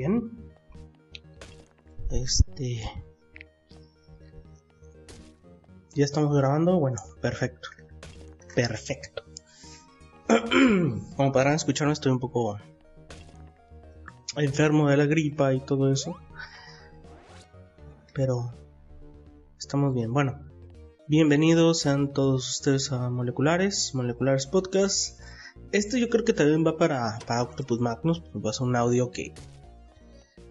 Bien. Este. Ya estamos grabando. Bueno, perfecto. Perfecto. Como podrán escuchar, estoy un poco enfermo de la gripa y todo eso. Pero estamos bien. Bueno, bienvenidos sean todos ustedes a Moleculares, Moleculares Podcast. Esto yo creo que también va para, para Octopus Magnus, va a ser un audio que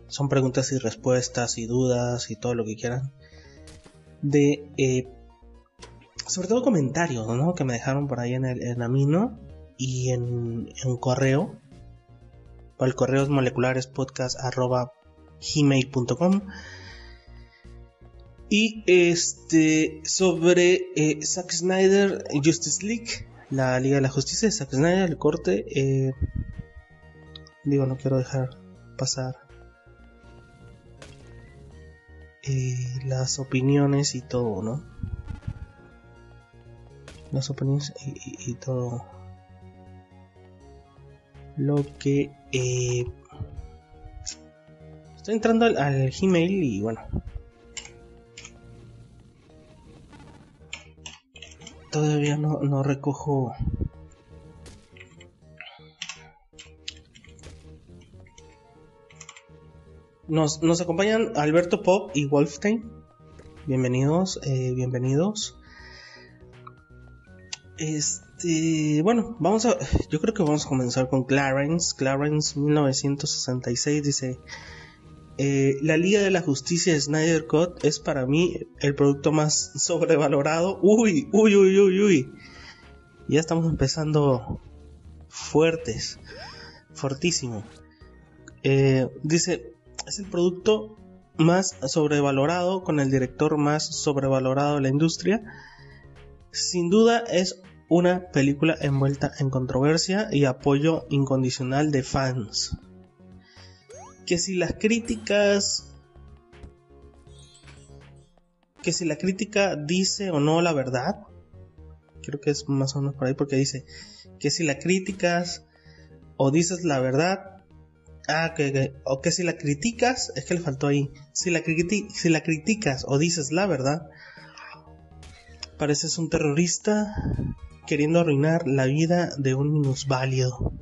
son preguntas y respuestas y dudas y todo lo que quieran. De, eh, sobre todo comentarios, ¿no? Que me dejaron por ahí en el en Amino y en, en correo. el correo es molecularespodcast.gmail.com Y este, sobre eh, Zack Snyder Justice League, la Liga de la Justicia de Zack Snyder, el corte. Eh, digo, no quiero dejar pasar eh, las opiniones y todo, ¿no? Las opiniones y, y, todo lo que eh, estoy entrando al, al, Gmail y bueno todavía no, no recojo Nos, acompañan Alberto Pop y Wolfstein. Bienvenidos, eh, bienvenidos. Este, bueno, vamos a, yo creo que vamos a comenzar con Clarence. Clarence 1966 dice, eh, la Liga de la Justicia de Snyder Cut es para mí el producto más sobrevalorado. Uy, uy, uy, uy, uy. Ya estamos empezando fuertes, fortísimo. Eh, dice, es el producto más sobrevalorado con el director más sobrevalorado de la industria. Sin duda es una película envuelta en controversia y apoyo incondicional de fans. Que si las críticas... Que si la crítica dice o no la verdad. Creo que es más o menos por ahí porque dice que si la críticas o dices la verdad, Ah, que, o que si la criticas, es que le faltó ahí. Si la, si la criticas o dices la verdad, pareces un terrorista queriendo arruinar la vida de un minusválido.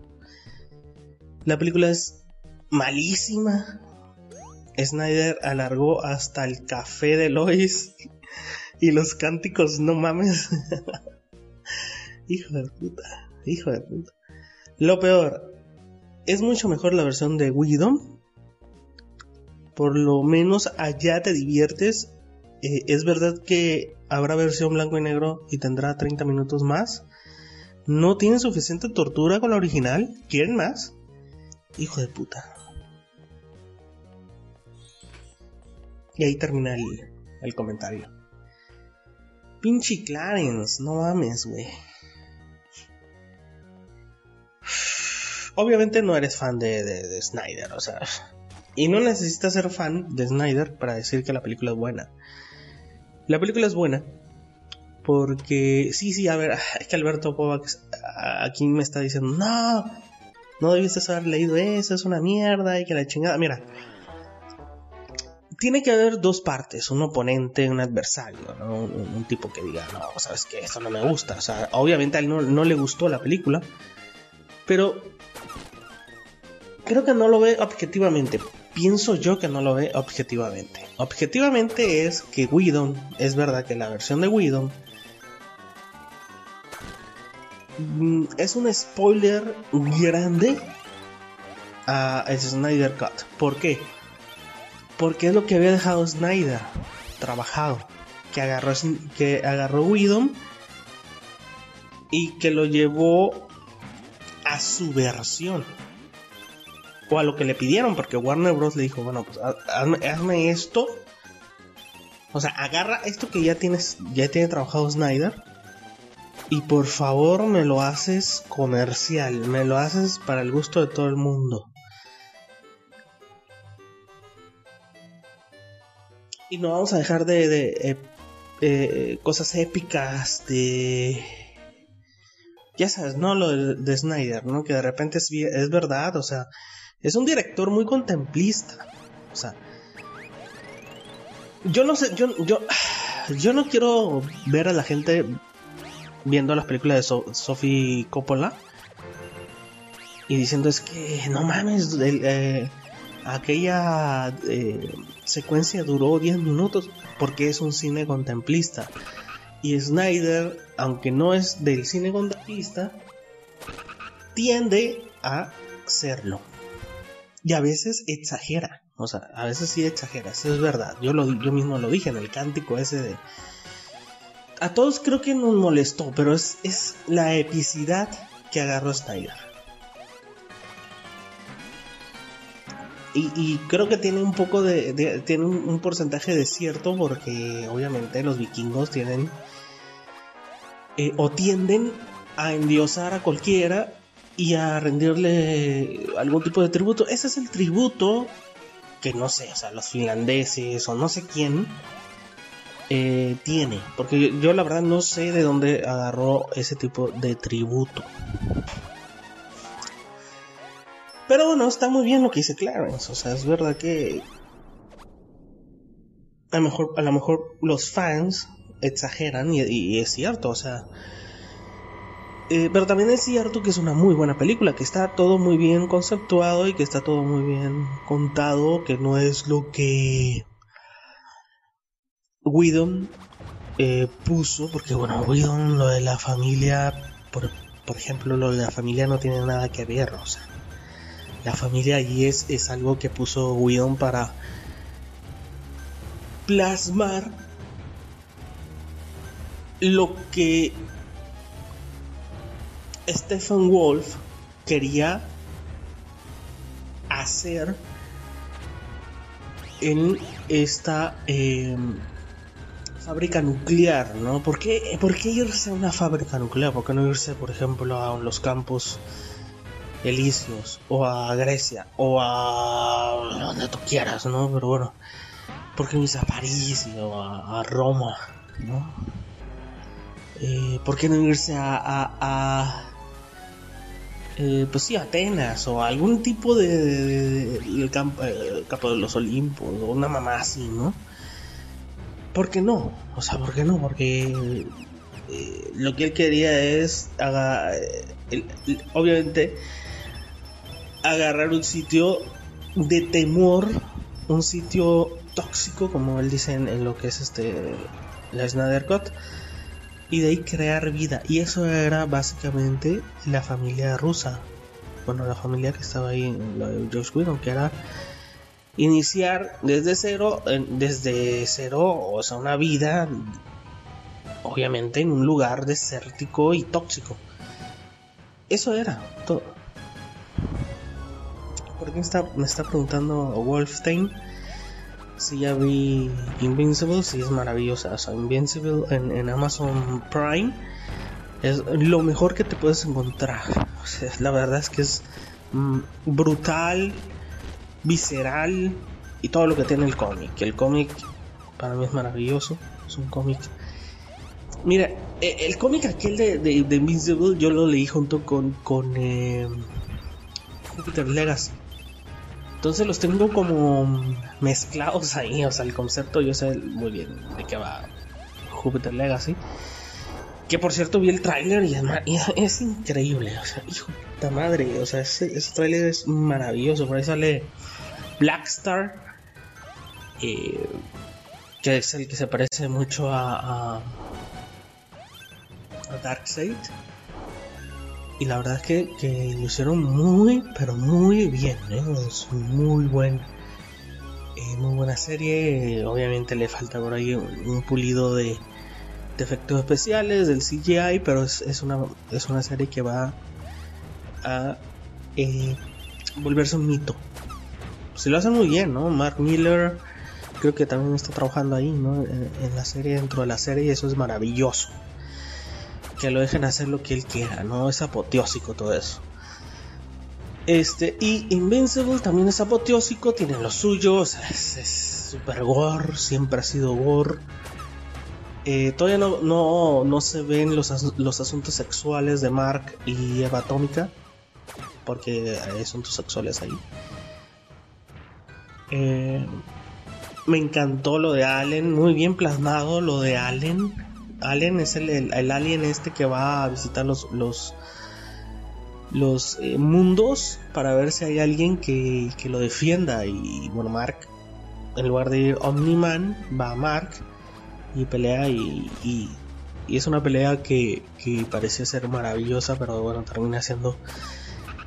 La película es malísima. Snyder alargó hasta el café de Lois y los cánticos, no mames. hijo de puta, hijo de puta. Lo peor, es mucho mejor la versión de Widom. Por lo menos allá te diviertes. Eh, es verdad que habrá versión blanco y negro y tendrá 30 minutos más. No tiene suficiente tortura con la original. ¿Quieren más? Hijo de puta. Y ahí termina el, el comentario. Pinche Clarence, no mames, güey. Obviamente no eres fan de, Snyder, o sea, y no necesitas ser fan de Snyder para decir que la película es buena. La película es buena porque, sí, sí, a ver, es que Alberto Kovacs aquí me está diciendo, no, no debiste haber leído eso, es una mierda y que la chingada, mira. Tiene que haber dos partes, un oponente, un adversario, ¿no? un, tipo que diga, no, sabes que esto no me gusta. O sea, obviamente a él no, no le gustó la película, pero creo que no lo ve objetivamente. Pienso yo que no lo ve objetivamente. Objetivamente es que Whedon, es verdad que la versión de Whedon mm, es un spoiler grande a Snyder Cut. ¿Por qué? Porque es lo que había dejado Snyder trabajado. Que agarró, que agarró Whedon y que lo llevó a su versión o a lo que le pidieron, porque Warner Bros. le dijo, bueno, pues hazme, esto. O sea, agarra esto que ya tienes, ya tiene trabajado Snyder. Y por favor me lo haces comercial, me lo haces para el gusto de todo el mundo. Y no vamos a dejar de, de, eh, eh, cosas épicas, de... Ya sabes, ¿no? Lo de, Snyder, ¿no? Que de repente es, es verdad, o sea, es un director muy contemplista. O sea, yo no sé, yo, yo, yo no quiero ver a la gente viendo las películas de Sofía Sophie Coppola y diciendo es que no mames, eh, aquella eh, secuencia duró 10 minutos porque es un cine contemplista. Y Snyder, aunque no es del cine contemplista, tiende a serlo. Y a veces exagera. O sea, a veces sí exagera, eso es verdad. Yo, lo, yo mismo lo dije en el cántico ese de... A todos creo que nos molestó, pero es, es la epicidad que agarró Snyder. Y, creo que tiene un poco de, tiene un, porcentaje de cierto porque obviamente los vikingos tienen eh, o tienden a endiosar a cualquiera y a rendirle algún tipo de tributo. Ese es el tributo que no sé, o sea, los finlandeses o no sé quién eh, tiene. Porque yo, la verdad no sé de dónde agarró ese tipo de tributo. Pero bueno, está muy bien lo que dice Clarence. O sea, es verdad que a lo mejor, a lo mejor los fans exageran y es cierto. O sea, eh, pero también es cierto que es una muy buena película, que está todo muy bien conceptuado y que está todo muy bien contado, que no es lo que Whedon eh, puso, porque bueno, Whedon lo de la familia, por, por, ejemplo, lo de la familia no tiene nada que ver, o sea, la familia allí es, es algo que puso Whedon para plasmar lo que Stephen Wolf quería hacer en esta em, fábrica nuclear, ¿no? ¿Por qué, ¿Por qué, irse a una fábrica nuclear? ¿Por qué no irse, por ejemplo, a los campos elíseos o a Grecia o a donde tú quieras, ¿no? Pero bueno, ¿por qué no irse a París o a, Roma, ¿no? Eh, ¿Por qué no irse a eh, pues sí, Atenas o algún tipo de, el, campo, eh, campo, de los Olimpos o una mamá así, ¿no? ¿Por qué no? O sea, ¿por qué no? Porque eh, lo que él quería es, haga, obviamente, agarrar un sitio de temor, un sitio tóxico, como él dice en, lo que es este la Snyder y de ahí crear vida. Y eso era básicamente la familia rusa. Bueno, la familia que estaba ahí en de Josh Whedon, que era iniciar desde cero, desde cero, o sea, una vida, obviamente, en un lugar desértico y tóxico. Eso era todo. ¿Por qué está, me está preguntando Wolfstein? Si ya vi Invincible, sí es maravillosa. O sea, Invincible en, Amazon Prime es lo mejor que te puedes encontrar. La verdad es que es mm, brutal, visceral y todo lo que tiene el cómic. El cómic para mí es maravilloso. Es un cómic. Mira, e, el cómic aquel de, de, Invincible yo lo leí junto con, con eh, Jupiter Legacy. Entonces los tengo como mezclados ahí, o sea, el concepto yo sé muy bien de qué va Jupiter Legacy. Que por cierto vi el tráiler y, es, increíble, o sea, hijo de madre, o sea, ese, ese tráiler es maravilloso, por ahí sale Blackstar, eh, que es el que se parece mucho a, a, a Darkseid y la verdad es que, que lo hicieron muy, pero muy bien. ¿eh? Es muy buen, eh, muy buena serie. Obviamente le falta por ahí un, pulido de, efectos especiales, del CGI, pero es, una, es una serie que va a eh, volverse un mito. Se lo hacen muy bien, ¿no? Mark Miller creo que también está trabajando ahí, ¿no? en la serie, dentro de la serie, y eso es maravilloso que lo dejen hacer lo que él quiera, ¿no? Es apoteósico todo eso. Este, y Invincible también es apoteósico, tiene lo suyo, es, super gore, siempre ha sido gore. Eh, todavía no, no, se ven los, los, asuntos sexuales de Mark y Eva Atómica. porque hay asuntos sexuales ahí. Eh, me encantó lo de Allen, muy bien plasmado lo de Allen. Allen es el, el, alien este que va a visitar los, los, los eh, mundos para ver si hay alguien que, que, lo defienda. Y bueno, Mark, en lugar de ir Omni-Man, va a Mark y pelea y, y, es una pelea que, que parecía ser maravillosa, pero bueno, termina siendo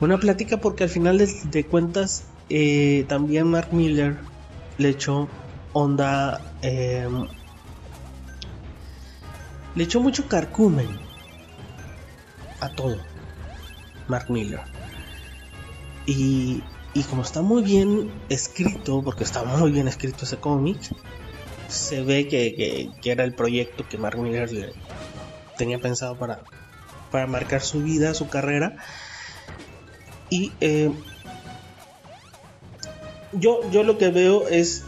una plática porque al final de, cuentas eh, también Mark Miller le echó onda em, le echó mucho carcumen a todo Mark Miller y, y como está muy bien escrito porque está muy bien escrito ese cómic se ve que, era el proyecto que Mark Miller tenía pensado para, para marcar su vida, su carrera. Y eh, yo, yo lo que veo es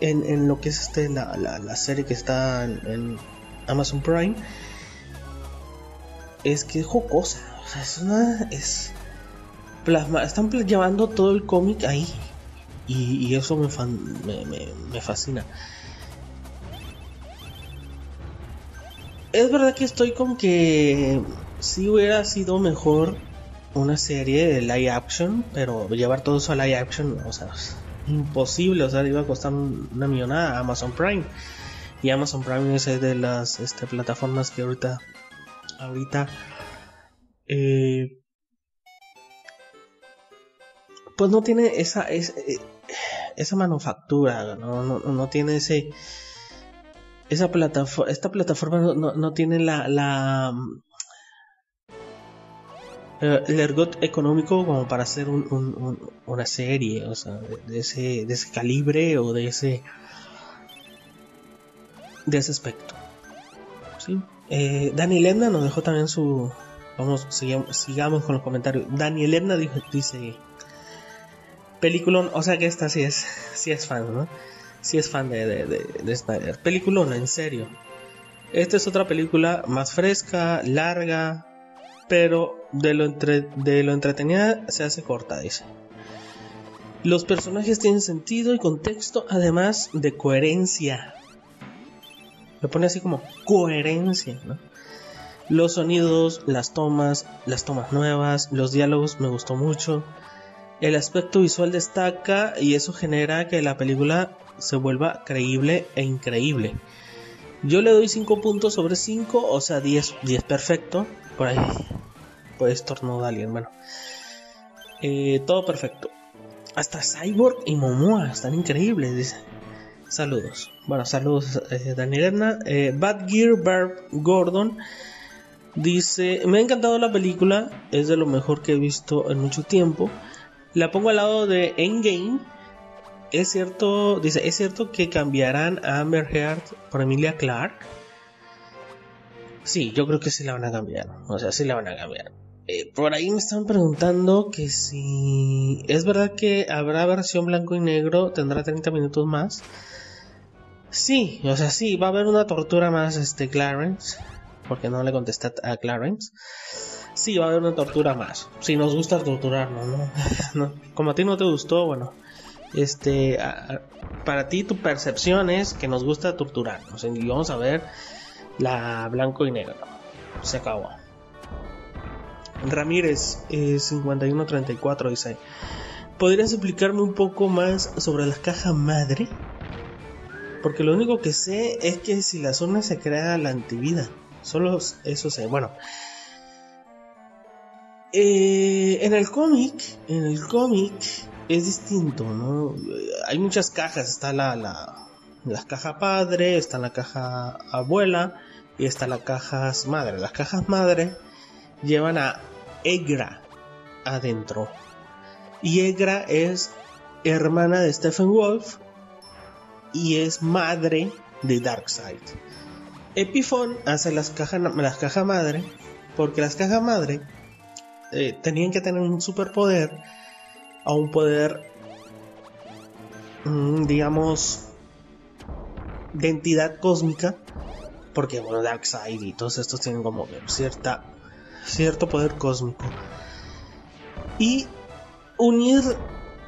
en, lo que es este, la, serie que está en, Amazon Prime, es que es jocosa. es una. Es plasma. Están llevando todo el cómic ahí y, eso me, me, fascina. Es verdad que estoy con que si hubiera sido mejor una serie de live action, pero llevar todo eso a live action, o sea, imposible, o sea, iba a costar una millonada a Amazon Prime. Y Amazon Prime es de las este, plataformas que ahorita, ahorita, eh, pues no tiene esa, eh, esa manufactura, ¿no? No, no, tiene ese, esa plataforma, esta plataforma no, tiene la, la el ergot económico como para hacer un, una serie, o sea, de ese, de ese calibre o de ese, de ese aspecto. ¿sí? Eh, Dani Ledna nos dejó también su, vamos, sigamos, con los comentarios. Dani Ledna dice Peliculón, o sea que esta sí es, sí es fan, ¿no? Sí es fan de, de, de, Snyder. Peliculón, en serio. Esta es otra película más fresca, larga, pero de lo, entre, de lo entretenida se hace corta, dice. Los personajes tienen sentido y contexto, además de coherencia. Lo pone así como coherencia. Los sonidos, las tomas, las tomas nuevas, los diálogos me gustó mucho. El aspecto visual destaca y eso genera que la película se vuelva creíble e increíble. Yo le doy 5 puntos sobre 5, o sea 10, 10 perfecto. Por ahí puede estornudar alguien, bueno. Eh, todo perfecto. Hasta Cyborg y Momoa están increíbles, dice. Saludos. Bueno, saludos eh, Daniel eh, Bad Gear Barb Gordon dice, me ha encantado la película, es de lo mejor que he visto en mucho tiempo. La pongo al lado de Endgame. Es cierto, dice, es cierto que cambiarán a Amber Heard por Emilia Clark. Sí, yo creo que sí la van a cambiar. O sea, sí la van a cambiar. Eh, por ahí me están preguntando que si es verdad que habrá versión blanco y negro, tendrá 30 minutos más. Sí, o sea, sí, va a haber una tortura más, este Clarence, porque no le contesté a Clarence sí va a haber una tortura más. Si nos gusta torturarnos, ¿no? Como a ti no te gustó, bueno, este, para ti tu percepción es que nos gusta torturarnos. Y vamos a ver la blanco y negro. Se acabó. Ramírez eh, 5134 dice, ¿podrías explicarme un poco más sobre la caja madre? Porque lo único que sé es que si la zona se crea la antivida. Solo eso sé. Bueno, eh, en el cómic, en el cómic es distinto, ¿no? Hay muchas cajas, está la, la, la caja padre, está la caja abuela y está la caja madre. Las cajas madre llevan a Egra adentro. Y Egra es hermana de Stephen Wolf y es madre de Darkseid. Epiphone hace las cajas las cajas madre porque las cajas madre eh, tenían que tener un superpoder a un poder, mm, digamos, de entidad cósmica, porque bueno, Darkseid y todos estos tienen como cierta, cierto poder cósmico. y unir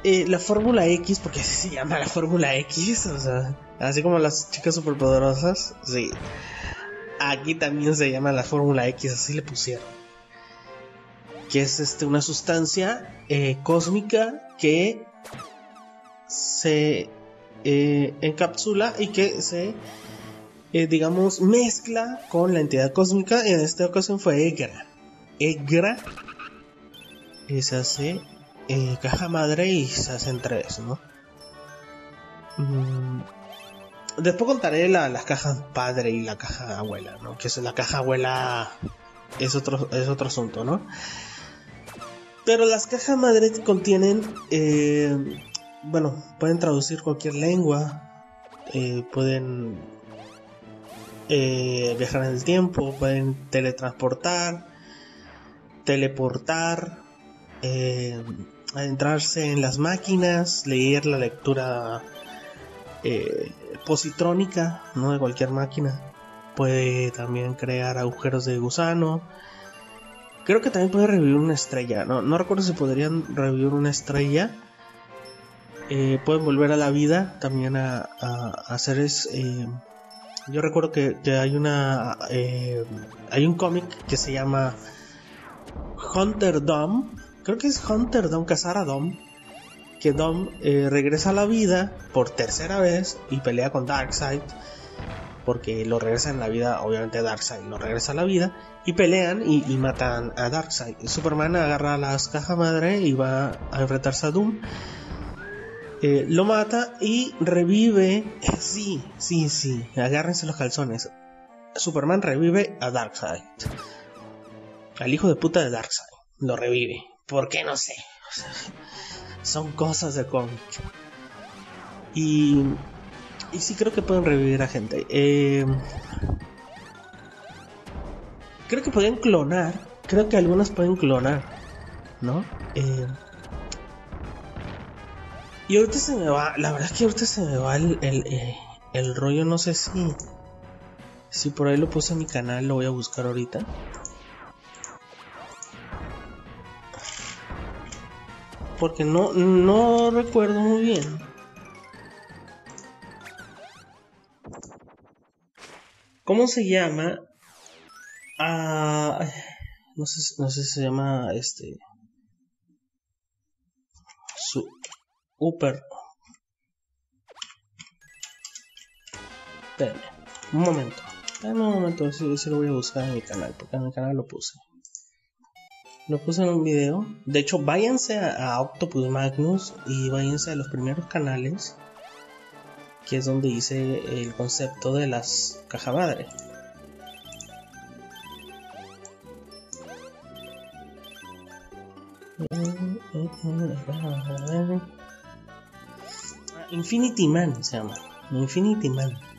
eh, la Fórmula X, porque así se llama la Fórmula X, o sea, así como las chicas superpoderosas, sí. Aquí también se llama la Fórmula X, así le pusieron. Que es este, una sustancia eh, cósmica que se eh, encapsula y que se, digamos, mezcla con la entidad cósmica. En esta ocasión fue Egra. Egra se hace eh, caja madre y se hacen tres, ¿no? Mm, después contaré las cajas padre y la caja abuela, ¿no? Que es la caja abuela es otro, es otro asunto, ¿no? Pero las cajas madre contienen, eh, bueno, pueden traducir cualquier lengua, eh, pueden viajar en el tiempo, pueden teletransportar, teleportar, adentrarse en las máquinas, leer la lectura eh, positrónica ¿no? de cualquier máquina. Puede también crear agujeros de gusano. Creo que también puede revivir una estrella. No, no recuerdo si podrían revivir una estrella. Eh, pueden volver a la vida también a, hacer es. Eh, yo recuerdo que, que hay una. hay un cómic que se llama Hunter Dome creo que es Hunter Dom, cazar a Dom, que Dom eh, regresa a la vida por tercera vez y pelea con Darkseid, porque lo regresa en la vida, obviamente Darkseid lo regresa a la vida, y pelean y, matan a Darkseid. Superman agarra las cajas madre y va a enfrentarse a Doom. Eh, lo mata y revive. Sí, sí, sí. Agárrense los calzones. Superman revive a Darkseid. Al hijo de puta de Darkseid. Lo revive. ¿Por qué no sé? son cosas de cómic. Y, y sí creo que pueden revivir a gente. Eh, creo que pueden clonar. Creo que algunas pueden clonar. ¿No? Eh, y ahorita se me va. La verdad es que ahorita se me va el, el, eh, el rollo. No sé si. Si por ahí lo puse en mi canal. Lo voy a buscar ahorita. Porque no, no recuerdo muy bien. ¿Cómo se llama? Ah, no sé, no sé si se llama este. Su. Upper. Espérenme, un momento. un momento, si, si lo voy a buscar en mi canal, porque en mi canal lo puse. Lo puse en un video. De hecho, váyanse a, Octopus Magnus y váyanse a los primeros canales, que es donde hice el concepto de las caja madre. Infinity Man se llama. Infinity Man.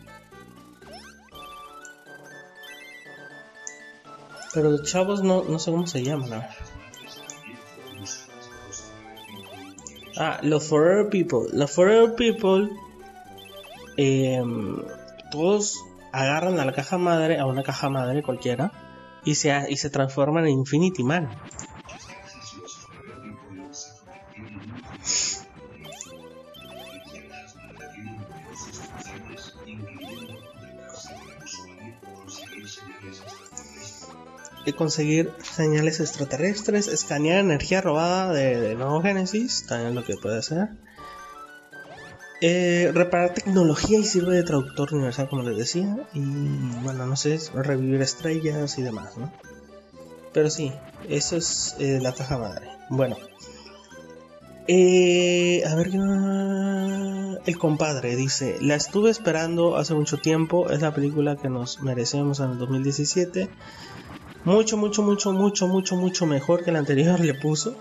Pero los chavos no, no sé cómo se llaman. Ah, los Forever People. Los Forever People. Em, todos agarran a la caja madre, a una caja madre cualquiera, y se, y se transforman en Infinity Man. Conseguir señales extraterrestres, escanear energía robada de, de Nuevo Génesis, también lo que puede hacer. Eh, reparar tecnología y sirve de traductor universal, como les decía. Y bueno, no sé, revivir estrellas y demás, ¿no? Pero sí, eso es eh, la caja madre. Bueno, eh, a ver El compadre dice: La estuve esperando hace mucho tiempo. Es la película que nos merecemos en el 2017 mucho, mucho, mucho, mucho, mucho, mucho mejor que el anterior le puso.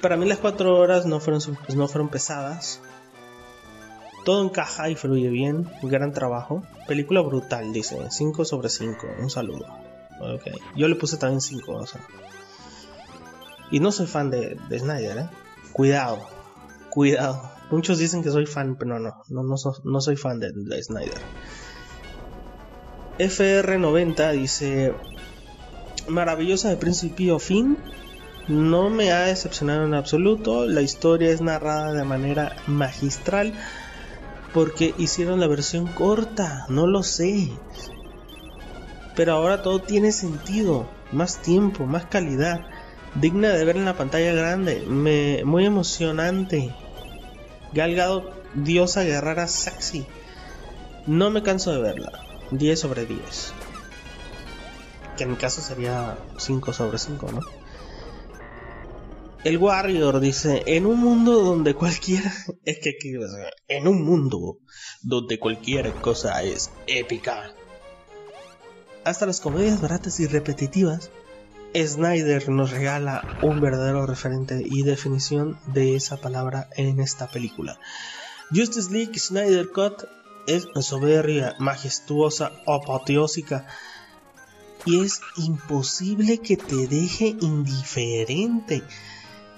Para mí las cuatro horas no fueron, pues, no fueron pesadas. Todo encaja y fluye bien. Gran trabajo. Película brutal, dice. 5 sobre 5. Un saludo. Okay. Yo le puse también 5. O sea. Y no soy fan de, de, Snyder, ¿eh? Cuidado. Cuidado. Muchos dicen que soy fan, pero no, no, no, no soy fan de, de Snyder. FR90 dice maravillosa de principio a fin. no me ha decepcionado en absoluto. La historia es narrada de manera magistral porque hicieron la versión corta, no lo sé. Pero ahora todo tiene sentido, más tiempo, más calidad, digna de ver en la pantalla grande, me, muy emocionante. Galgado, diosa guerrera sexy. No me canso de verla. 10 sobre 10. Que en mi caso sería 5 sobre 5, ¿no? El Warrior dice, en un mundo donde cualquiera... Es que, en un mundo donde cualquier cosa es épica. Hasta las comedias baratas y repetitivas, Snyder nos regala un verdadero referente y definición de esa palabra en esta película. Justice League Snyder Cut es soberbia, majestuosa, apoteósica y es imposible que te deje indiferente.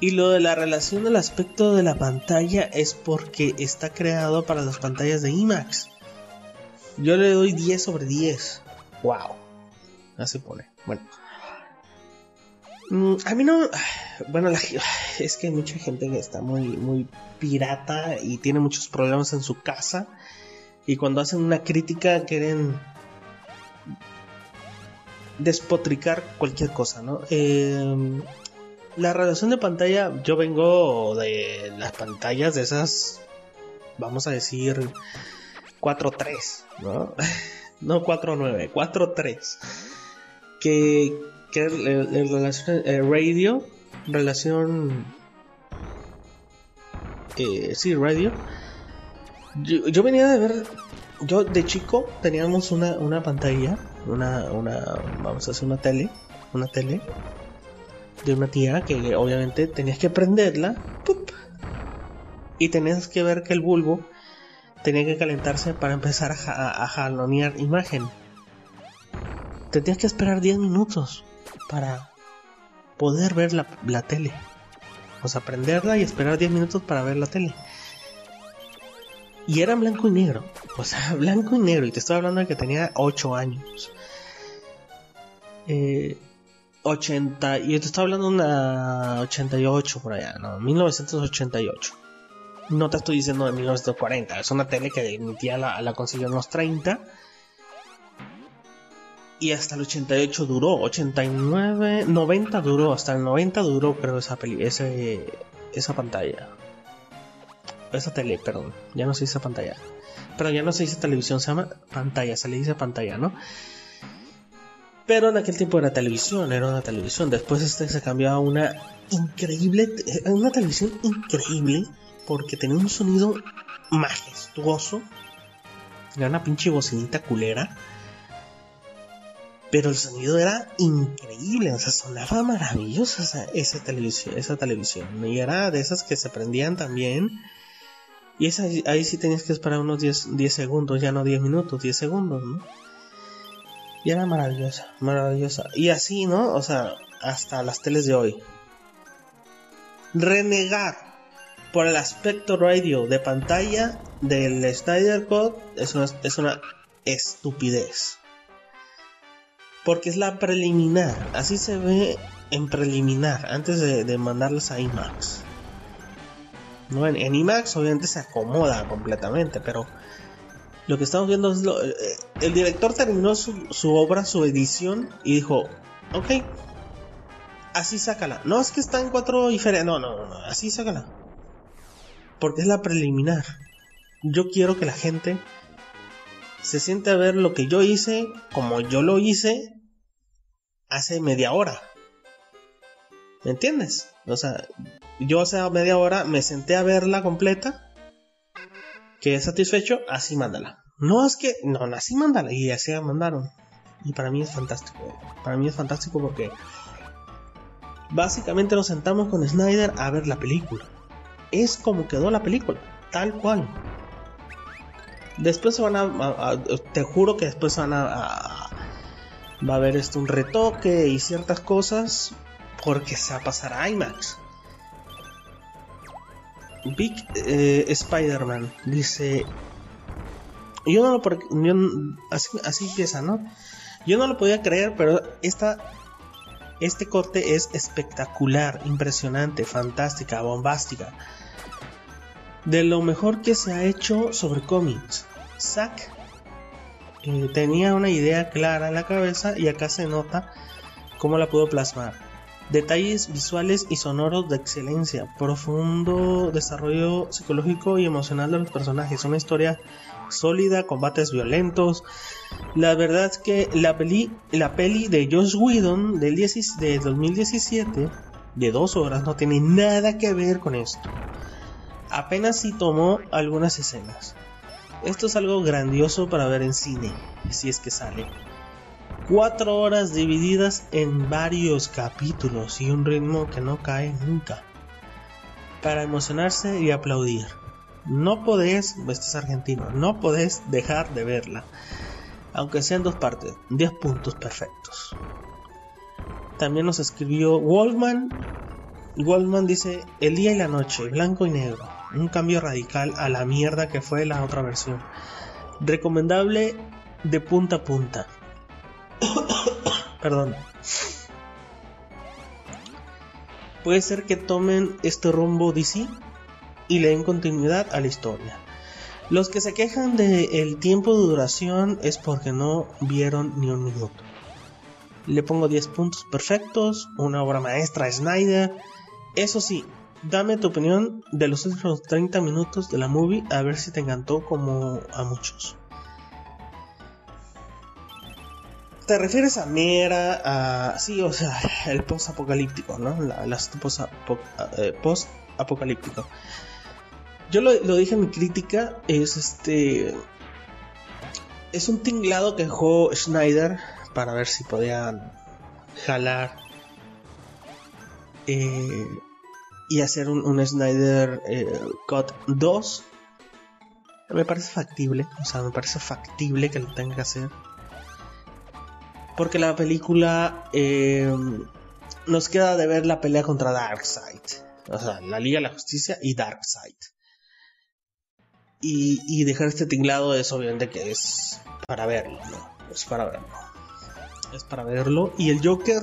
Y lo de la relación del aspecto de la pantalla es porque está creado para las pantallas de IMAX. Yo le doy 10 sobre 10. Wow. Así pone. Bueno. Mm, a mí no. Bueno, es que hay mucha gente que está muy, muy pirata y tiene muchos problemas en su casa. Y cuando hacen una crítica quieren despotricar cualquier cosa, ¿no? Eh, la relación de pantalla, yo vengo de las pantallas de esas, vamos a decir, 4.3, ¿no? no 4.9, 4.3. Que, que en relación eh, radio, relación... Eh, sí, radio. Yo, yo, venía de ver, yo de chico teníamos una, una pantalla, una, una, vamos a hacer una tele, una tele de una tía que obviamente tenías que prenderla y tenías que ver que el bulbo tenía que calentarse para empezar a, jalonear imagen. Tenías que esperar 10 minutos para poder ver la, la tele. O sea, prenderla y esperar 10 minutos para ver la tele. Y era blanco y negro. O sea, blanco y negro. Y te estoy hablando de que tenía 8 años. Eh, 80, yo te estaba hablando de una 88 por allá, ¿no? 1988. No te estoy diciendo de 1940, es una tele que mi tía la, la consiguió en los 30. Y hasta el 88 duró, 89, 90 duró, hasta el 90 duró creo esa peli, ese, esa pantalla. Esa tele, perdón, ya no se dice pantalla. Pero ya no se dice televisión, se llama pantalla, se le dice pantalla, ¿no? Pero en aquel tiempo era televisión, era una televisión. Después este se cambió a una increíble, una televisión increíble porque tenía un sonido majestuoso. Era una pinche bocinita culera. Pero el sonido era increíble, o sea, sonaba maravilloso esa, televisión, esa televisión. Y era de esas que se prendían también. Y esa, ahí sí tenías que esperar unos 10, 10 segundos, ya no 10 minutos, 10 segundos, ¿no? Y era maravillosa, maravillosa. Y así, ¿no? O sea, hasta las teles de hoy. Renegar por el aspecto radio de pantalla del Snyder Code es una, es una estupidez. Porque es la preliminar. Así se ve en preliminar antes de, de a IMAX. ¿No? En, en, IMAX obviamente se acomoda completamente, pero lo que estamos viendo es lo, eh, el director terminó su, obra, su edición y dijo, ok, así sácala. No es que está en cuatro diferentes, no, no, no, así sácala. Porque es la preliminar. Yo quiero que la gente se siente a ver lo que yo hice como yo lo hice hace media hora. ¿Me entiendes? O sea, yo hace media hora me senté a verla completa que satisfecho, así mándala. No es que, no, así mándala y así la mandaron. Y para mí es fantástico. Para mí es fantástico porque básicamente nos sentamos con Snyder a ver la película. Es como quedó la película, tal cual. Después se van a, te juro que después van a, va a haber esto un retoque y ciertas cosas porque se va a pasar a IMAX. Big eh, Spider-Man dice: Yo no lo. así, así empieza, ¿no? Yo no lo podía creer, pero esta Este corte es espectacular, impresionante, fantástica, bombástica. De lo mejor que se ha hecho sobre cómics. Zack eh, tenía una idea clara en la cabeza y acá se nota cómo la pudo plasmar. Detalles visuales y sonoros de excelencia, profundo desarrollo psicológico y emocional de los personajes, una historia sólida, combates violentos. La verdad es que la peli, la peli de Josh Whedon del de 2017, de dos horas, no tiene nada que ver con esto. Apenas si tomó algunas escenas. Esto es algo grandioso para ver en cine, si es que sale. Cuatro horas divididas en varios capítulos y un ritmo que no cae nunca. Para emocionarse y aplaudir. No podés, este es argentino, no podés dejar de verla. Aunque sea en dos partes, 10 puntos perfectos. También nos escribió Waldman. Waldman dice, el día y la noche, blanco y negro. Un cambio radical a la mierda que fue la otra versión. Recomendable de punta a punta. Perdón. Puede ser que tomen este rumbo DC y le den continuidad a la historia. Los que se quejan del tiempo de duración es porque no vieron ni un minuto. Le pongo 10 puntos perfectos, una obra maestra a Snyder. Eso sí, dame tu opinión de los últimos 30 minutos de la movie a ver si te encantó como a muchos. ¿Te refieres a Mera, a... Sí, o sea, el post-apocalíptico, ¿no? La, las eh, post-apocalíptico. Yo lo, dije en mi crítica, es este... Es un tinglado que dejó Schneider para ver si podían jalar eh, y hacer un, un Snyder eh, Cut 2. Me parece factible, o sea, me parece factible que lo tenga que hacer. Porque la película eh, nos queda de ver la pelea contra Darkseid. O sea, la Liga de la Justicia y Darkseid. Y, dejar este tinglado es obviamente que es para verlo, ¿no? Es para verlo. Es para verlo. Y el Joker,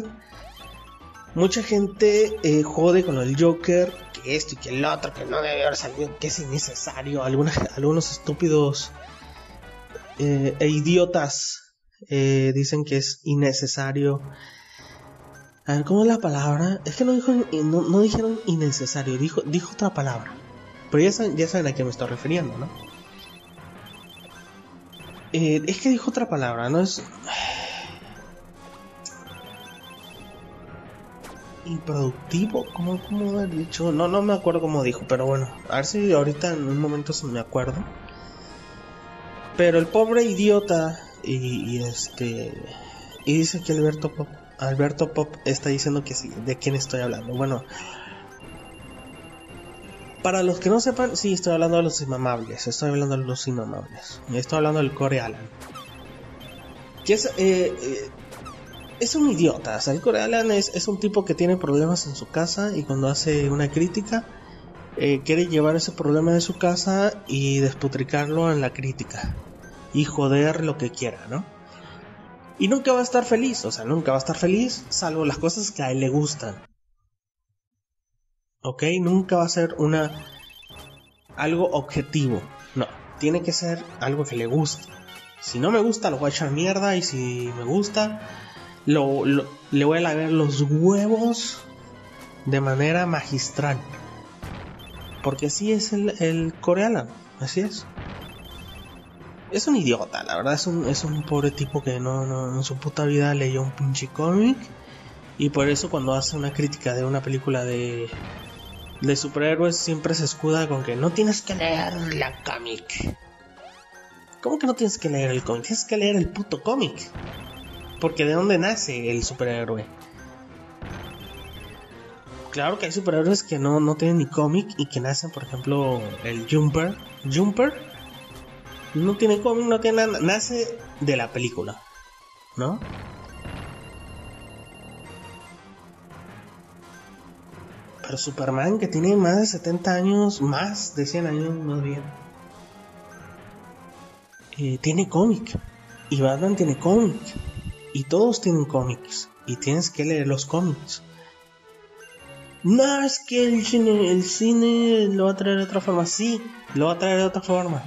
mucha gente eh, jode con el Joker, que esto y que el otro, que no debe haber salido, que es innecesario. Algunos, algunos estúpidos eh, e idiotas eh, dicen que es innecesario. A ver, ¿cómo es la palabra? Es que no, dijo, no, dijeron innecesario, dijo, dijo otra palabra. Pero ya saben, ya saben a qué me estoy refiriendo, ¿no? Eh, es que dijo otra palabra, ¿no? Es... Improductivo, ¿cómo, cómo he dicho? No, no me acuerdo cómo dijo, pero bueno, a ver si ahorita en un momento se me acuerdo. Pero el pobre idiota y, este y dice que Alberto Pop, Alberto Pop está diciendo que sí, de quién estoy hablando. Bueno, para los que no sepan, sí, estoy hablando de los inmamables. Estoy hablando de los inmamables. Estoy hablando del Core Alan. Que es, eh, eh, es un idiota. O sea, el Core Alan es, un tipo que tiene problemas en su casa y cuando hace una crítica, eh, quiere llevar ese problema de su casa y desputricarlo en la crítica. Y joder lo que quiera, ¿no? Y nunca va a estar feliz, o sea, nunca va a estar feliz, salvo las cosas que a él le gustan. ¿ok? Nunca va a ser una algo objetivo, no, tiene que ser algo que le guste. Si no me gusta, lo voy a echar mierda y si me gusta, lo, le voy a lavar los huevos de manera magistral. Porque así es el, el coreano, así es. Es un idiota, la verdad es un, es un pobre tipo que no, no en su puta vida leyó un pinche cómic. Y por eso cuando hace una crítica de una película de de superhéroes siempre se escuda con que no tienes que leer la cómic. ¿Cómo que no tienes que leer el cómic? Tienes que leer el puto cómic. Porque de dónde nace el superhéroe. Claro que hay superhéroes que no, no tienen ni cómic y que nacen, por ejemplo, el Jumper. Jumper no tiene cómic, no tiene nada, nace de la película, ¿no? Pero Superman, que tiene más de 70 años, más de 100 años más bien, eh, tiene cómic. Y Batman tiene cómic. y todos tienen cómics y tienes que leer los cómics. No, es que el cine, el cine lo va a traer de otra forma. Sí, lo va a traer de otra forma.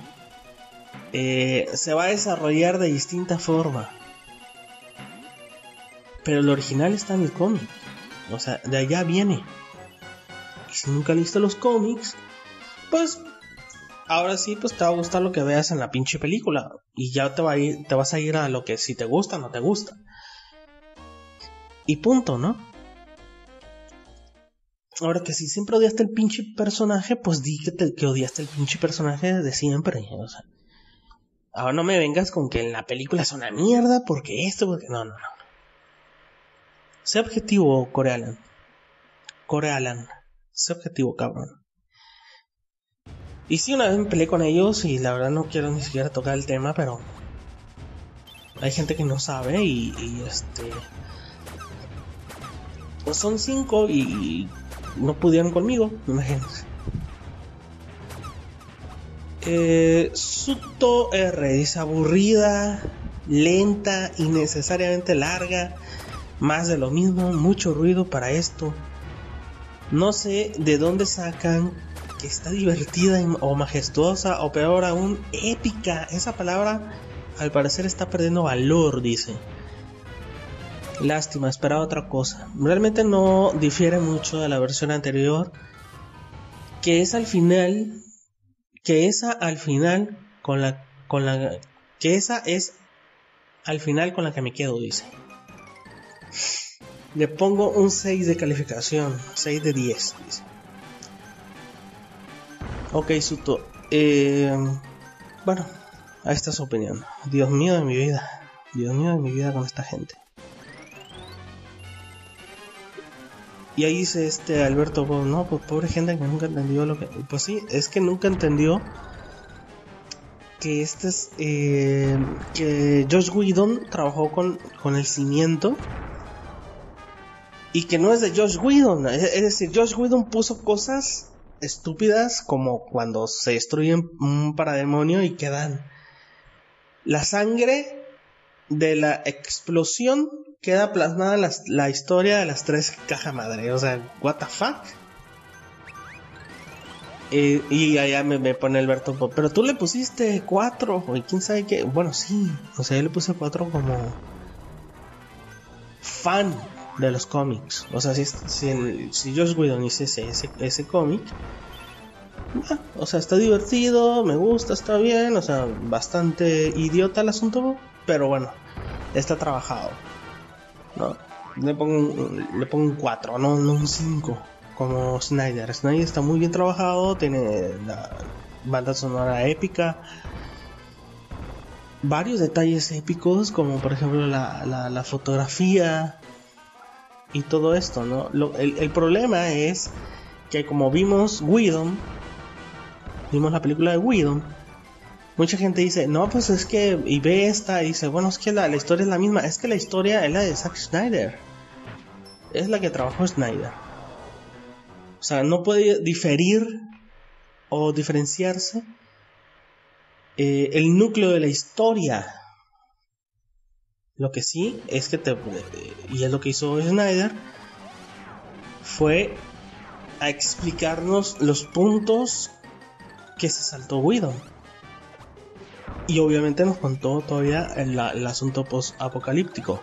Eh, se va a desarrollar de distinta forma. Pero el original está en el cómic. O sea, de allá viene. Y si nunca leíste los cómics, pues ahora sí, pues te va a gustar lo que veas en la pinche película. Y ya te, va a ir, te vas a ir a lo que si te gusta o no te gusta. Y punto, ¿no? Ahora que si siempre odiaste el pinche personaje, pues di que, que odiaste el pinche personaje de siempre. O sea, ahora no me vengas con que en la película es una mierda porque esto, porque no, no, no. Sé objetivo, Corealan. Corealan. Sé objetivo, cabrón. Y sí, una vez me peleé con ellos y la verdad no quiero ni siquiera tocar el tema, pero hay gente que no sabe y, y este... Pues son cinco y no pudieron conmigo, imagínense. Eh, Suto R dice aburrida, lenta, innecesariamente larga, más de lo mismo, mucho ruido para esto. No sé de dónde sacan que está divertida o majestuosa o peor aún épica. Esa palabra al parecer está perdiendo valor, dice. Lástima, esperaba otra cosa. Realmente no difiere mucho de la versión anterior. Que es al final. Que esa al final. Con la. Con la. Que esa es. Al final con la que me quedo, dice. Le pongo un 6 de calificación. 6 de 10, dice. Ok, Suto. Eh, bueno, ahí está su opinión. Dios mío de mi vida. Dios mío de mi vida con esta gente. Y ahí dice este Alberto, no, pues pobre gente que nunca entendió lo que... Pues sí, es que nunca entendió que este es... Eh, que Josh Whedon trabajó con, con el cimiento y que no es de Josh Whedon. Es decir, Josh Whedon puso cosas estúpidas como cuando se destruye un parademonio y quedan la sangre de la explosión queda plasmada la, historia de las tres cajas madre. O sea, what the fuck. y allá me, pone Alberto, pero tú le pusiste cuatro, y quién sabe qué. Bueno, sí, o sea, yo le puse cuatro como fan de los cómics. O sea, si, si, si Josh Whedon hiciese ese, ese cómic, ah, o sea, está divertido, me gusta, está bien, o sea, bastante idiota el asunto, pero bueno, está trabajado. ¿No? Le pongo un, le pongo un 4, no, no un 5, como Snyder. Snyder está muy bien trabajado, tiene la banda sonora épica, varios detalles épicos, como por ejemplo la, la, fotografía y todo esto, ¿no? el, el, problema es que como vimos Whedon, vimos la película de Whedon, mucha gente dice, no, pues es que, y ve esta, y dice, bueno, es que la, historia es la misma, es que la historia es la de Zack Snyder, es la que trabajó Snyder. O sea, no puede diferir o diferenciarse eh, el núcleo de la historia. Lo que sí es que te, y es lo que hizo Snyder, fue a explicarnos los puntos que se saltó Widow y obviamente nos contó todavía el, asunto post-apocalíptico.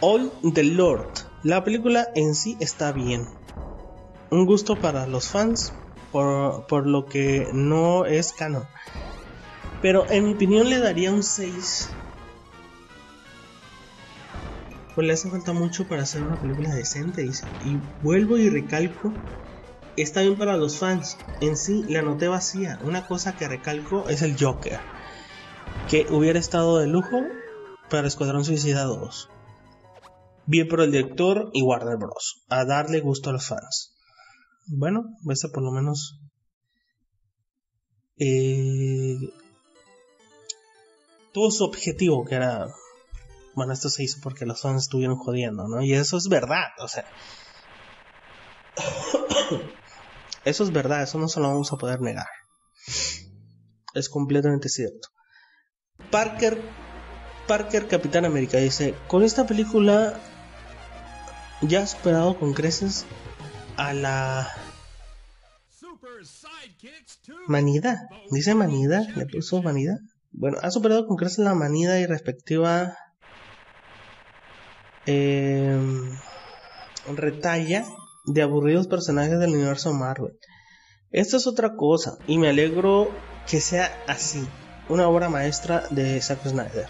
All the Lord. La película en sí está bien. Un gusto para los fans por, por lo que no es canon. Pero en mi opinión le daría un 6. Pues le hace falta mucho para hacer una película decente. Y vuelvo y recalco está bien para los fans. En sí, la noté vacía. Una cosa que recalco es el Joker. Que hubiera estado de lujo para Escuadrón Suicida 2. Bien por el director y Warner Bros. A darle gusto a los fans. Bueno, ese por lo menos. Eh, tuvo su objetivo, que era. Bueno, esto se hizo porque los fans estuvieron jodiendo, ¿no? Y eso es verdad, o sea. Eso es verdad, eso no se lo vamos a poder negar. Es completamente cierto. Parker Parker, Capitán América, dice, con esta película ya ha superado con creces a la manida. Dice manida, le puso manida. Bueno, ha superado con creces la manida y respectiva eh, retalla de aburridos personajes del universo Marvel. Esto es otra cosa y me alegro que sea así, una obra maestra de Zack Snyder.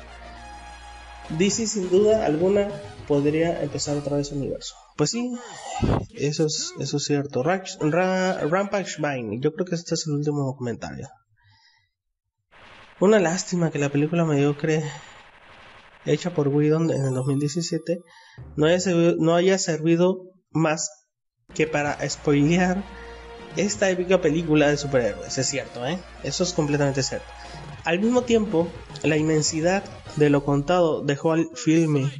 DC sin duda alguna podría empezar otra vez su universo. Pues sí, eso es, eso es cierto. Rampage Vine, yo creo que este es el último comentario. Una lástima que la película mediocre hecha por Whedon en el 2017 no haya no haya servido más que para spoilear esta épica película de superhéroes. Es cierto, ¿eh? Eso es completamente cierto. Al mismo tiempo, la inmensidad de lo contado dejó al filme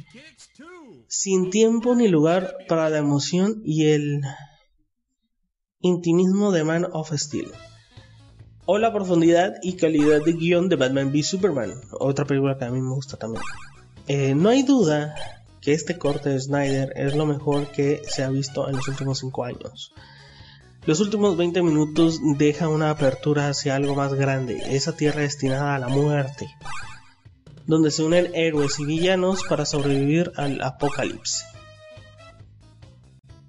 sin tiempo ni lugar para la emoción y el intimismo de Man of Steel. O la profundidad y calidad de guion de Batman v Superman, otra película que a mí me gusta también. Eh, no hay duda que este corte de Snyder es lo mejor que se ha visto en los últimos 5 años. Los últimos 20 minutos deja una apertura hacia algo más grande, esa tierra destinada a la muerte, donde se unen héroes y villanos para sobrevivir al apocalipsis.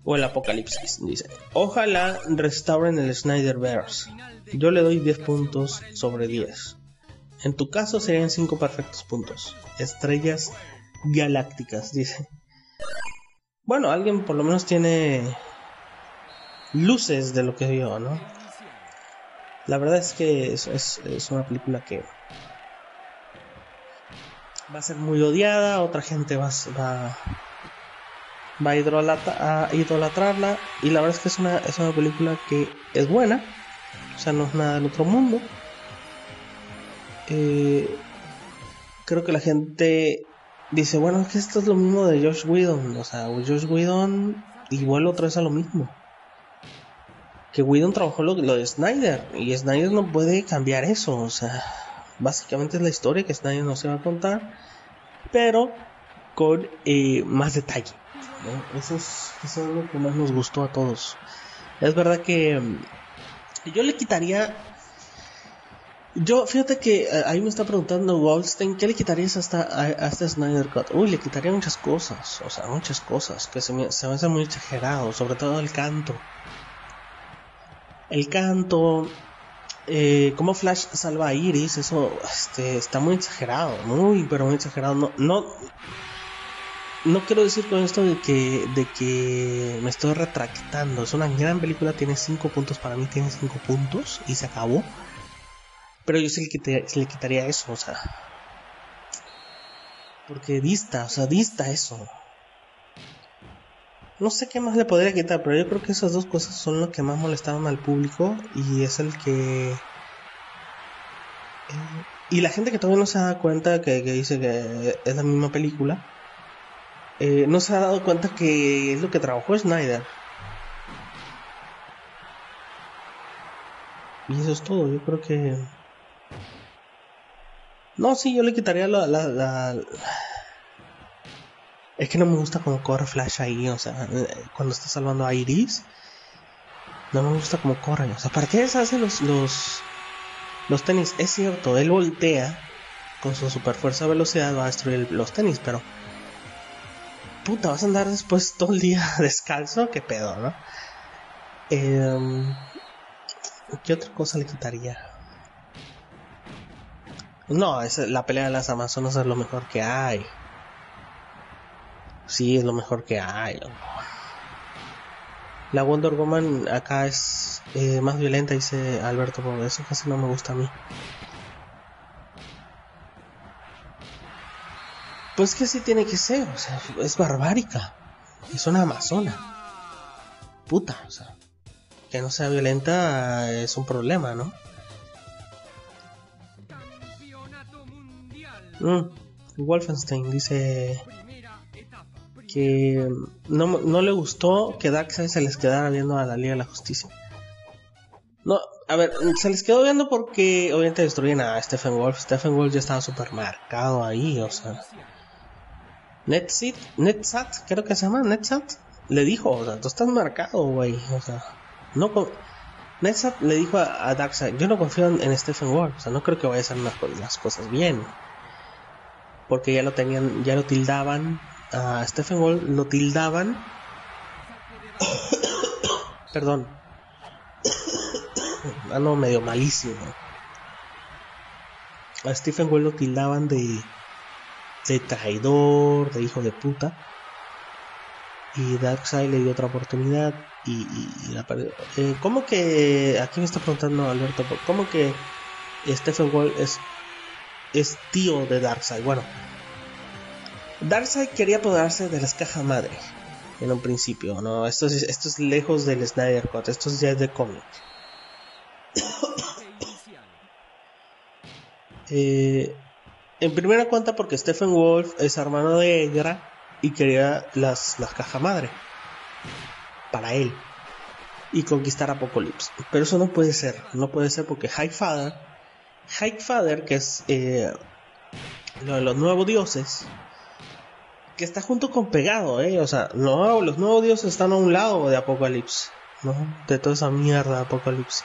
O el apocalipsis, dice. Ojalá restauren el Snyderverse. Yo le doy 10 puntos sobre 10. En tu caso serían 5 perfectos puntos. Estrellas galácticas, dice. Bueno, alguien por lo menos tiene luces de lo que vio, ¿no? La verdad es que es, es, una película que va a ser muy odiada, otra gente va, va, va a, idolatrarla y la verdad es que es una, es una película que es buena, o sea, no es nada del otro mundo. Eh, creo que la gente dice, bueno, es que esto es lo mismo de Josh Whedon, o sea, Josh Whedon igual otra vez a lo mismo que Whedon trabajó lo, de Snyder y Snyder no puede cambiar eso, o sea, básicamente es la historia que Snyder no se va a contar, pero con eh, más detalle. Eso, es, lo que más nos gustó a todos. Es verdad que mm, yo le quitaría yo, fíjate que eh, ahí me está preguntando Goldstein, ¿qué le quitarías hasta a, este Snyder Cut? Uy, le quitaría muchas cosas, o sea, muchas cosas que se me, se me hace muy exagerado, sobre todo el canto el canto, eh, cómo Flash salva a Iris, eso este, está muy exagerado, muy, pero muy exagerado. No, no, no quiero decir con esto de que, de que me estoy retractando. Es una gran película, tiene 5 puntos para mí, tiene 5 puntos y se acabó. Pero yo sí le, le quitaría eso, o sea. Porque dista, o sea, dista eso. No sé qué más le podría quitar, pero yo creo que esas dos cosas son lo que más molestaron al público y es el que... Eh, y la gente que todavía no se da cuenta que, dice que es la misma película, eh, no se ha dado cuenta que es lo que trabajó Snyder. Y eso es todo, yo creo que... No, sí, yo le quitaría la, la es que no me gusta como corre Flash ahí, o sea, cuando está salvando a Iris. No me gusta como corre, o sea, ¿para qué se hacen los, los, los tenis? Es cierto, él voltea con su super fuerza velocidad, va a destruir los tenis, pero. Puta, vas a andar después todo el día descalzo, qué pedo, ¿no? Eh, ¿Qué otra cosa le quitaría? No, es la pelea de las Amazonas es lo mejor que hay. Sí, es lo mejor que hay. La Wonder Woman acá es eh, más violenta, dice Alberto, por eso casi no me gusta a mí. Pues que sí tiene que ser, o sea, es barbárica. Es una amazona. Puta, o sea, que no sea violenta es un problema, ¿no? Mm, Wolfenstein dice que no, no le gustó que Darkseid se les quedara viendo a la Liga de la Justicia. No, a ver, se les quedó viendo porque obviamente destruyen a Stephen Wolf. Stephen Wolf ya estaba super marcado ahí, o sea. Netsat, Netsat, creo que se llama, Netsat, le dijo, o sea, tú estás marcado, güey, o sea, no con... Netsat le dijo a, Darkseid, yo no confío en, Stephen Wolf, o sea, no creo que vaya a hacer las cosas bien. Porque ya lo tenían, ya lo tildaban, a Stephen Wolf lo tildaban Perdón. no, medio malísimo. A Stephen Well lo tildaban de, de traidor, de hijo de puta. Y Darkseid le dio otra oportunidad y, la perdió. Eh, ¿Cómo que, aquí me está preguntando Alberto, ¿cómo que Stephen Wall es, es tío de Darkseid? Bueno, Darkseid quería apoderarse de las cajas madre en un principio, ¿no? Esto es, esto es lejos del Snyder Cut, esto ya es de cómic. Eh, en primera cuenta porque Stephen Wolf es hermano de Egra y quería las, las cajas madre para él y conquistar Apocalypse. Pero eso no puede ser, no puede ser porque High Father, High Father, que es eh, lo de los nuevos dioses, que está junto con pegado, ¿eh? O sea, no, los nuevos dioses están a un lado de Apocalipsis, ¿no? De toda esa mierda de Apocalipsis.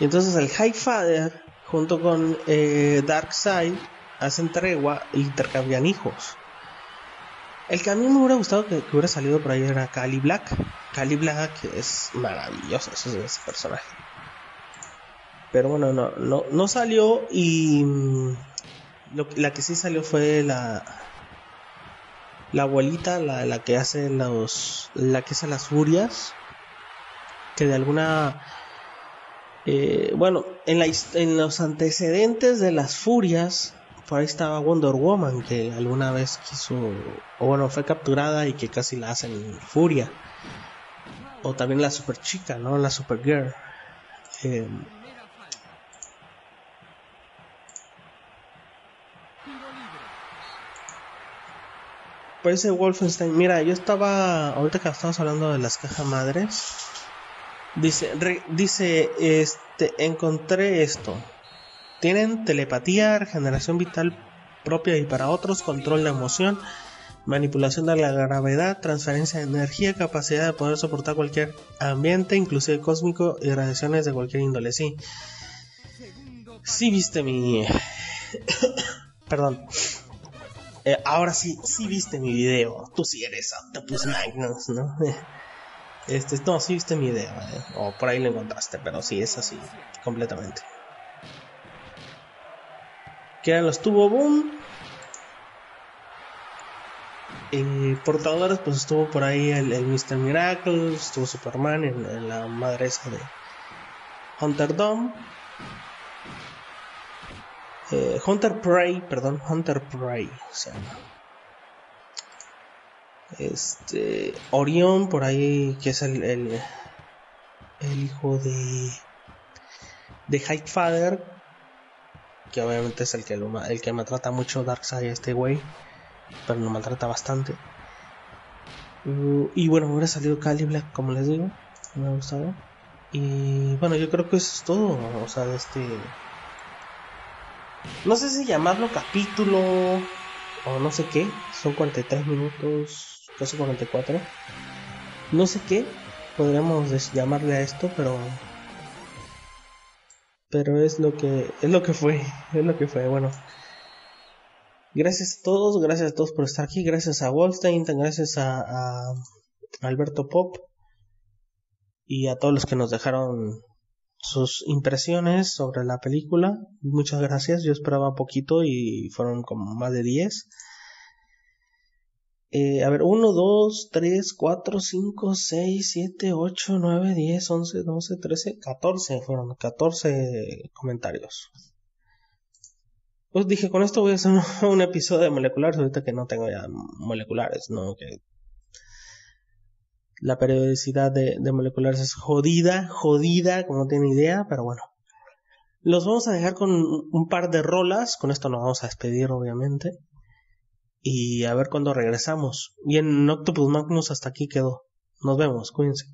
Y entonces el High Father, junto con eh, Darkseid, hacen tregua e intercambian hijos. El que a mí me hubiera gustado que, hubiera salido por ahí era Cali Black. Cali Black es maravilloso ese, ese personaje. Pero bueno, no, no, no salió y mm, la que sí salió fue la, la abuelita, la, la que hace los, la que hace las furias, que de alguna, eh, bueno, en, la, en los antecedentes de las furias, por ahí estaba Wonder Woman, que alguna vez quiso, o bueno, fue capturada y que casi la hacen furia. O también la super chica, ¿no? La super girl. Eh, Pues ese Wolfenstein, mira, yo estaba, ahorita que estábamos hablando de las cajas madres, dice, dice, este, encontré esto. Tienen telepatía, regeneración vital propia y para otros, control de emoción, manipulación de la gravedad, transferencia de energía, capacidad de poder soportar cualquier ambiente, inclusive cósmico, y radiaciones de cualquier índole. Sí, sí viste mi... Perdón. Eh, ahora sí, sí viste mi video. Tú sí eres Octopus Magnus, ¿no? Este, no, sí viste mi video, ¿eh? O por ahí lo encontraste, pero sí, es así, completamente. Quedan los Tubo Boom. Y portadores, pues estuvo por ahí el, Mr. Miracle, estuvo Superman en, la madre esa de Hunter Dome. Eh, Hunter Prey, perdón, Hunter Prey Este, Orión, por ahí, que es el, el, hijo de, de Father, que obviamente es el que, lo, el que maltrata mucho Darkseid, este güey, pero lo maltrata bastante. Y bueno, hubiera salido Cali como les digo, me ha gustado. Y bueno, yo creo que eso es todo, o sea, de este no sé si llamarlo capítulo o no sé qué. Son 43 minutos, casi 44. No sé qué podríamos llamarle a esto, pero pero es lo que es lo que fue, es lo que fue. Bueno, gracias a todos, gracias a todos por estar aquí, gracias a Wallstein, gracias a, a Alberto Pop y a todos los que nos dejaron sus impresiones sobre la película. Muchas gracias, yo esperaba poquito y fueron como más de 10. Eh, a ver, 1, 2, 3, 4, 5, 6, 7, 8, 9, 10, 11, 12, 13, 14. Fueron 14 comentarios. Pues dije, con esto voy a hacer un, episodio de moleculares, ahorita que no tengo ya moleculares, ¿no? Que la periodicidad de, moleculares es jodida, jodida, como no tiene idea, pero bueno. Los vamos a dejar con un par de rolas, con esto nos vamos a despedir obviamente. Y a ver cuándo regresamos. Y en Octopus Magnus hasta aquí quedó. Nos vemos, cuídense.